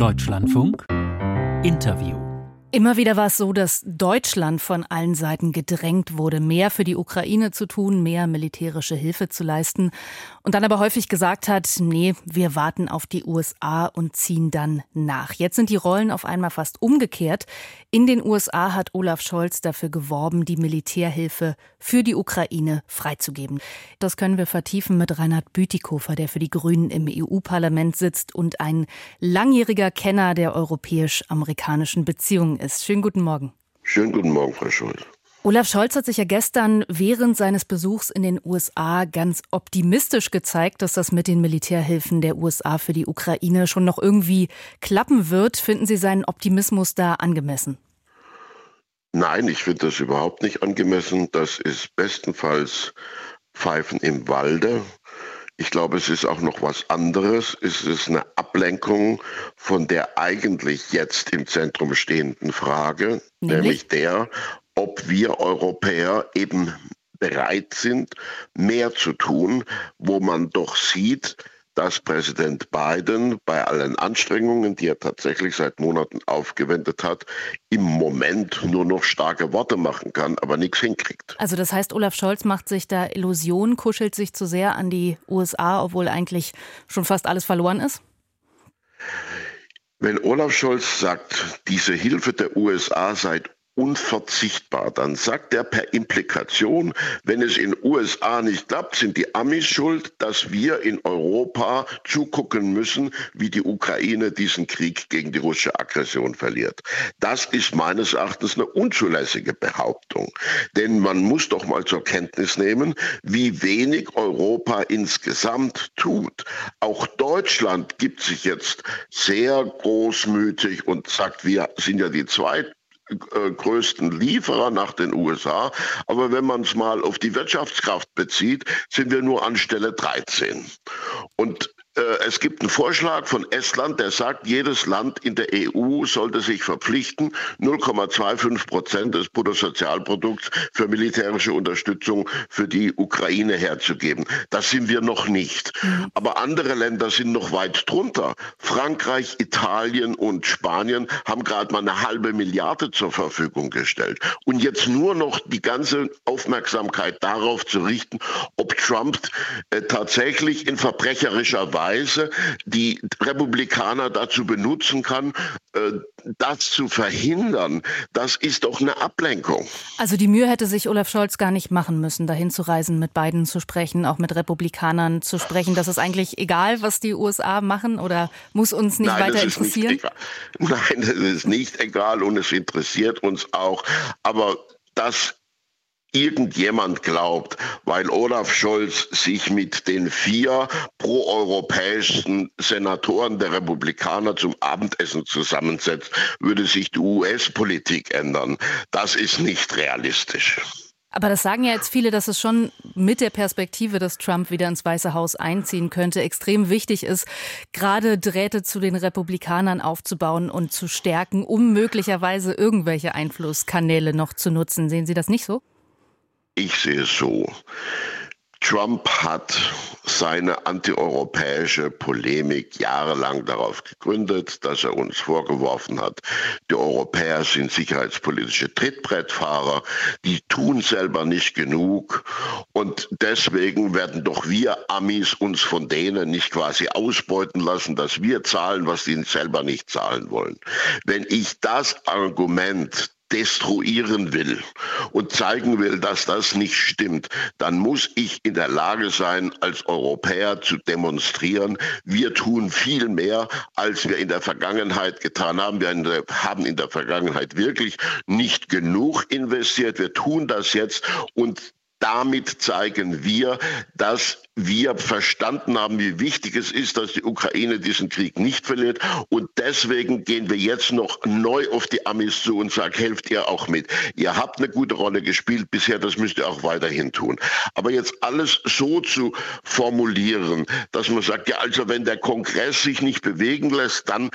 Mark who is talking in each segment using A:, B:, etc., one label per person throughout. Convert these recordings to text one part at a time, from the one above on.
A: Deutschlandfunk. Interview
B: Immer wieder war es so, dass Deutschland von allen Seiten gedrängt wurde, mehr für die Ukraine zu tun, mehr militärische Hilfe zu leisten und dann aber häufig gesagt hat, nee, wir warten auf die USA und ziehen dann nach. Jetzt sind die Rollen auf einmal fast umgekehrt. In den USA hat Olaf Scholz dafür geworben, die Militärhilfe für die Ukraine freizugeben. Das können wir vertiefen mit Reinhard Bütikofer, der für die Grünen im EU-Parlament sitzt und ein langjähriger Kenner der europäisch-amerikanischen Beziehungen ist. Schönen guten Morgen.
C: Schönen guten Morgen, Frau Scholz.
B: Olaf Scholz hat sich ja gestern während seines Besuchs in den USA ganz optimistisch gezeigt, dass das mit den Militärhilfen der USA für die Ukraine schon noch irgendwie klappen wird. Finden Sie seinen Optimismus da angemessen?
C: Nein, ich finde das überhaupt nicht angemessen. Das ist bestenfalls Pfeifen im Walde. Ich glaube, es ist auch noch was anderes. Es ist eine Ablenkung von der eigentlich jetzt im Zentrum stehenden Frage, nämlich, nämlich der, ob wir Europäer eben bereit sind, mehr zu tun, wo man doch sieht, dass Präsident Biden bei allen Anstrengungen, die er tatsächlich seit Monaten aufgewendet hat, im Moment nur noch starke Worte machen kann, aber nichts hinkriegt.
B: Also das heißt, Olaf Scholz macht sich da Illusionen, kuschelt sich zu sehr an die USA, obwohl eigentlich schon fast alles verloren ist?
C: Wenn Olaf Scholz sagt, diese Hilfe der USA sei unverzichtbar. Dann sagt er per Implikation, wenn es in USA nicht klappt, sind die Amis schuld, dass wir in Europa zugucken müssen, wie die Ukraine diesen Krieg gegen die russische Aggression verliert. Das ist meines Erachtens eine unzulässige Behauptung. Denn man muss doch mal zur Kenntnis nehmen, wie wenig Europa insgesamt tut. Auch Deutschland gibt sich jetzt sehr großmütig und sagt, wir sind ja die zweiten äh, größten Lieferer nach den USA. Aber wenn man es mal auf die Wirtschaftskraft bezieht, sind wir nur an Stelle 13. Und es gibt einen Vorschlag von Estland, der sagt, jedes Land in der EU sollte sich verpflichten, 0,25 Prozent des Bruttosozialprodukts für militärische Unterstützung für die Ukraine herzugeben. Das sind wir noch nicht. Mhm. Aber andere Länder sind noch weit drunter. Frankreich, Italien und Spanien haben gerade mal eine halbe Milliarde zur Verfügung gestellt. Und jetzt nur noch die ganze Aufmerksamkeit darauf zu richten, ob Trump äh, tatsächlich in verbrecherischer Weise Weise die Republikaner dazu benutzen kann, äh, das zu verhindern, das ist doch eine Ablenkung.
B: Also die Mühe hätte sich Olaf Scholz gar nicht machen müssen, dahin zu reisen, mit beiden zu sprechen, auch mit Republikanern zu sprechen. Das ist eigentlich egal, was die USA machen oder muss uns nicht Nein, weiter interessieren?
C: Nicht Nein, das ist nicht egal und es interessiert uns auch. Aber das irgendjemand glaubt, weil Olaf Scholz sich mit den vier proeuropäischen Senatoren der Republikaner zum Abendessen zusammensetzt, würde sich die US-Politik ändern. Das ist nicht realistisch.
B: Aber das sagen ja jetzt viele, dass es schon mit der Perspektive, dass Trump wieder ins Weiße Haus einziehen könnte, extrem wichtig ist, gerade Drähte zu den Republikanern aufzubauen und zu stärken, um möglicherweise irgendwelche Einflusskanäle noch zu nutzen. Sehen Sie das nicht so?
C: Ich sehe es so. Trump hat seine antieuropäische Polemik jahrelang darauf gegründet, dass er uns vorgeworfen hat, die Europäer sind sicherheitspolitische Trittbrettfahrer, die tun selber nicht genug und deswegen werden doch wir Amis uns von denen nicht quasi ausbeuten lassen, dass wir zahlen, was sie selber nicht zahlen wollen. Wenn ich das Argument destruieren will und zeigen will, dass das nicht stimmt, dann muss ich in der Lage sein, als Europäer zu demonstrieren, wir tun viel mehr, als wir in der Vergangenheit getan haben. Wir haben in der Vergangenheit wirklich nicht genug investiert. Wir tun das jetzt und damit zeigen wir, dass wir verstanden haben, wie wichtig es ist, dass die Ukraine diesen Krieg nicht verliert. Und deswegen gehen wir jetzt noch neu auf die Amis zu und sagen, helft ihr auch mit. Ihr habt eine gute Rolle gespielt bisher, das müsst ihr auch weiterhin tun. Aber jetzt alles so zu formulieren, dass man sagt, ja, also wenn der Kongress sich nicht bewegen lässt, dann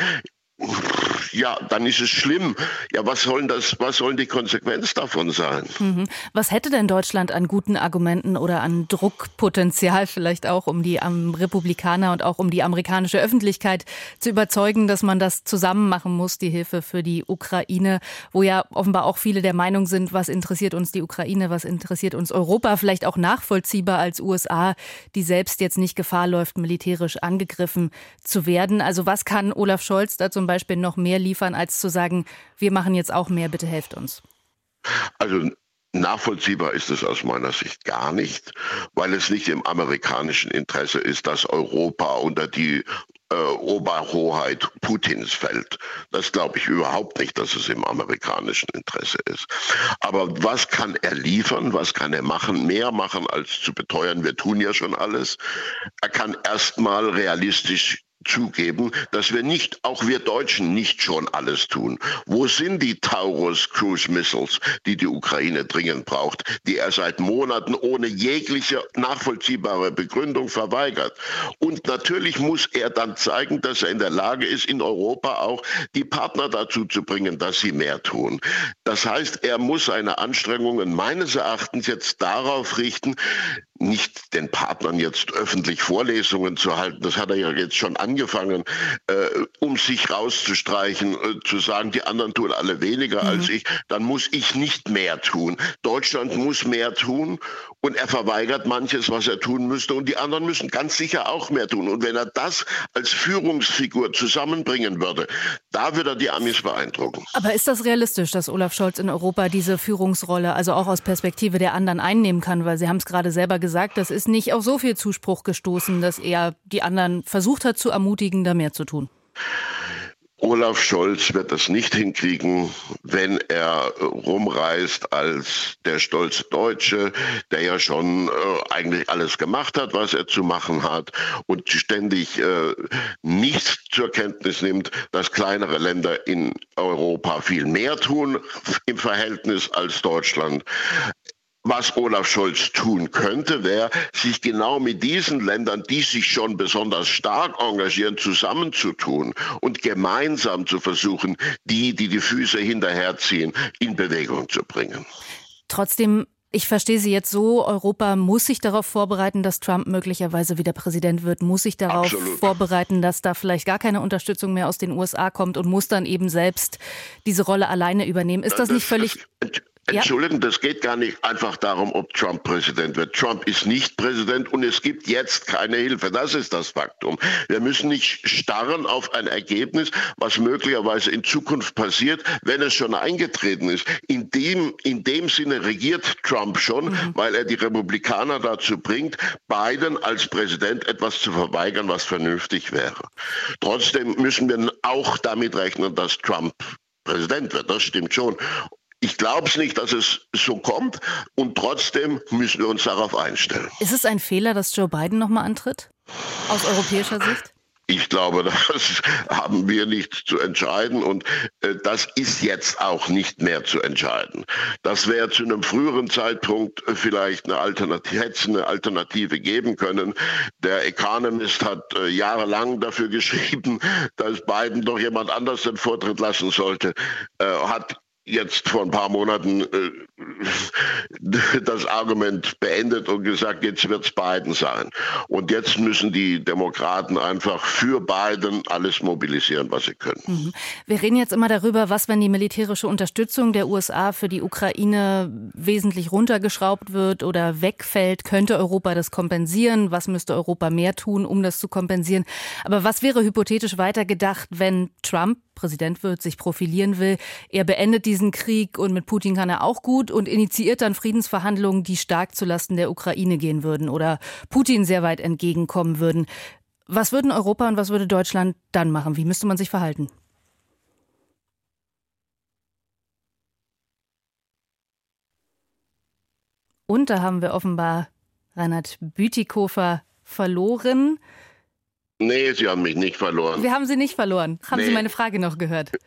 C: ja, dann ist es schlimm. Ja, was sollen das, was sollen die Konsequenz davon sein? Mhm.
B: Was hätte denn Deutschland an guten Argumenten oder an Druckpotenzial vielleicht auch, um die um, Republikaner und auch um die amerikanische Öffentlichkeit zu überzeugen, dass man das zusammen machen muss, die Hilfe für die Ukraine, wo ja offenbar auch viele der Meinung sind, was interessiert uns die Ukraine, was interessiert uns Europa, vielleicht auch nachvollziehbar als USA, die selbst jetzt nicht Gefahr läuft, militärisch angegriffen zu werden. Also was kann Olaf Scholz da zum Beispiel noch mehr liefern, als zu sagen, wir machen jetzt auch mehr, bitte helft uns?
C: Also Nachvollziehbar ist es aus meiner Sicht gar nicht, weil es nicht im amerikanischen Interesse ist, dass Europa unter die äh, Oberhoheit Putins fällt. Das glaube ich überhaupt nicht, dass es im amerikanischen Interesse ist. Aber was kann er liefern? Was kann er machen? Mehr machen als zu beteuern, wir tun ja schon alles. Er kann erstmal realistisch zugeben, dass wir nicht, auch wir Deutschen, nicht schon alles tun. Wo sind die Taurus Cruise Missiles, die die Ukraine dringend braucht, die er seit Monaten ohne jegliche nachvollziehbare Begründung verweigert? Und natürlich muss er dann zeigen, dass er in der Lage ist, in Europa auch die Partner dazu zu bringen, dass sie mehr tun. Das heißt, er muss seine Anstrengungen meines Erachtens jetzt darauf richten, nicht den Partnern jetzt öffentlich Vorlesungen zu halten, das hat er ja jetzt schon angefangen, äh, um sich rauszustreichen, äh, zu sagen, die anderen tun alle weniger mhm. als ich, dann muss ich nicht mehr tun. Deutschland muss mehr tun und er verweigert manches, was er tun müsste und die anderen müssen ganz sicher auch mehr tun. Und wenn er das als Führungsfigur zusammenbringen würde, da würde er die Amis beeindrucken.
B: Aber ist das realistisch, dass Olaf Scholz in Europa diese Führungsrolle, also auch aus Perspektive der anderen einnehmen kann? Weil Sie haben es gerade selber gesagt, gesagt, das ist nicht auf so viel Zuspruch gestoßen, dass er die anderen versucht hat zu ermutigen, da mehr zu tun.
C: Olaf Scholz wird das nicht hinkriegen, wenn er rumreist als der stolze Deutsche, der ja schon äh, eigentlich alles gemacht hat, was er zu machen hat und ständig äh, nicht zur Kenntnis nimmt, dass kleinere Länder in Europa viel mehr tun im Verhältnis als Deutschland. Was Olaf Scholz tun könnte, wäre, sich genau mit diesen Ländern, die sich schon besonders stark engagieren, zusammenzutun und gemeinsam zu versuchen, die, die die Füße hinterherziehen, in Bewegung zu bringen.
B: Trotzdem ich verstehe Sie jetzt so, Europa muss sich darauf vorbereiten, dass Trump möglicherweise wieder Präsident wird, muss sich darauf Absolut. vorbereiten, dass da vielleicht gar keine Unterstützung mehr aus den USA kommt und muss dann eben selbst diese Rolle alleine übernehmen. Ist das, das nicht völlig... Das,
C: Entschuldigen, ja. das geht gar nicht einfach darum, ob Trump Präsident wird. Trump ist nicht Präsident und es gibt jetzt keine Hilfe. Das ist das Faktum. Wir müssen nicht starren auf ein Ergebnis, was möglicherweise in Zukunft passiert, wenn es schon eingetreten ist. In dem, in dem Sinne regiert Trump schon, mhm. weil er die Republikaner dazu bringt, Biden als Präsident etwas zu verweigern, was vernünftig wäre. Trotzdem müssen wir auch damit rechnen, dass Trump Präsident wird. Das stimmt schon. Ich glaube es nicht, dass es so kommt und trotzdem müssen wir uns darauf einstellen.
B: Ist es ein Fehler, dass Joe Biden nochmal antritt? Aus europäischer Sicht?
C: Ich glaube, das haben wir nicht zu entscheiden und äh, das ist jetzt auch nicht mehr zu entscheiden. Das wäre zu einem früheren Zeitpunkt vielleicht eine Alternative, hätte es eine Alternative geben können. Der Economist hat äh, jahrelang dafür geschrieben, dass Biden doch jemand anders den Vortritt lassen sollte, äh, hat jetzt vor ein paar Monaten äh, das Argument beendet und gesagt, jetzt wird es Biden sein. Und jetzt müssen die Demokraten einfach für Biden alles mobilisieren, was sie können. Mhm.
B: Wir reden jetzt immer darüber, was, wenn die militärische Unterstützung der USA für die Ukraine wesentlich runtergeschraubt wird oder wegfällt, könnte Europa das kompensieren? Was müsste Europa mehr tun, um das zu kompensieren? Aber was wäre hypothetisch weitergedacht, wenn Trump Präsident wird, sich profilieren will. Er beendet diesen Krieg und mit Putin kann er auch gut und initiiert dann Friedensverhandlungen, die stark zulasten der Ukraine gehen würden oder Putin sehr weit entgegenkommen würden. Was würden Europa und was würde Deutschland dann machen? Wie müsste man sich verhalten? Und da haben wir offenbar Reinhard Bütikofer verloren.
C: Nee, Sie haben mich nicht verloren.
B: Wir haben Sie nicht verloren. Haben nee. Sie meine Frage noch gehört?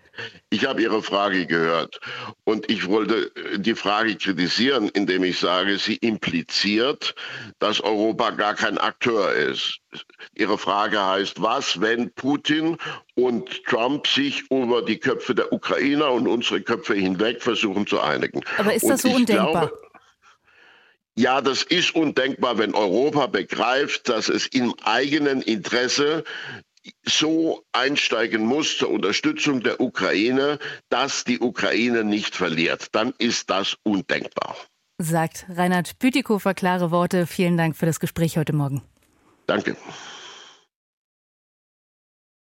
C: Ich habe Ihre Frage gehört und ich wollte die Frage kritisieren, indem ich sage, sie impliziert, dass Europa gar kein Akteur ist. Ihre Frage heißt, was, wenn Putin und Trump sich über die Köpfe der Ukrainer und unsere Köpfe hinweg versuchen zu einigen?
B: Aber ist das so undenkbar? Glaube,
C: ja, das ist undenkbar, wenn Europa begreift, dass es im eigenen Interesse so einsteigen muss zur Unterstützung der Ukraine, dass die Ukraine nicht verliert. Dann ist das undenkbar.
B: Sagt Reinhard Bütikofer klare Worte. Vielen Dank für das Gespräch heute Morgen.
C: Danke.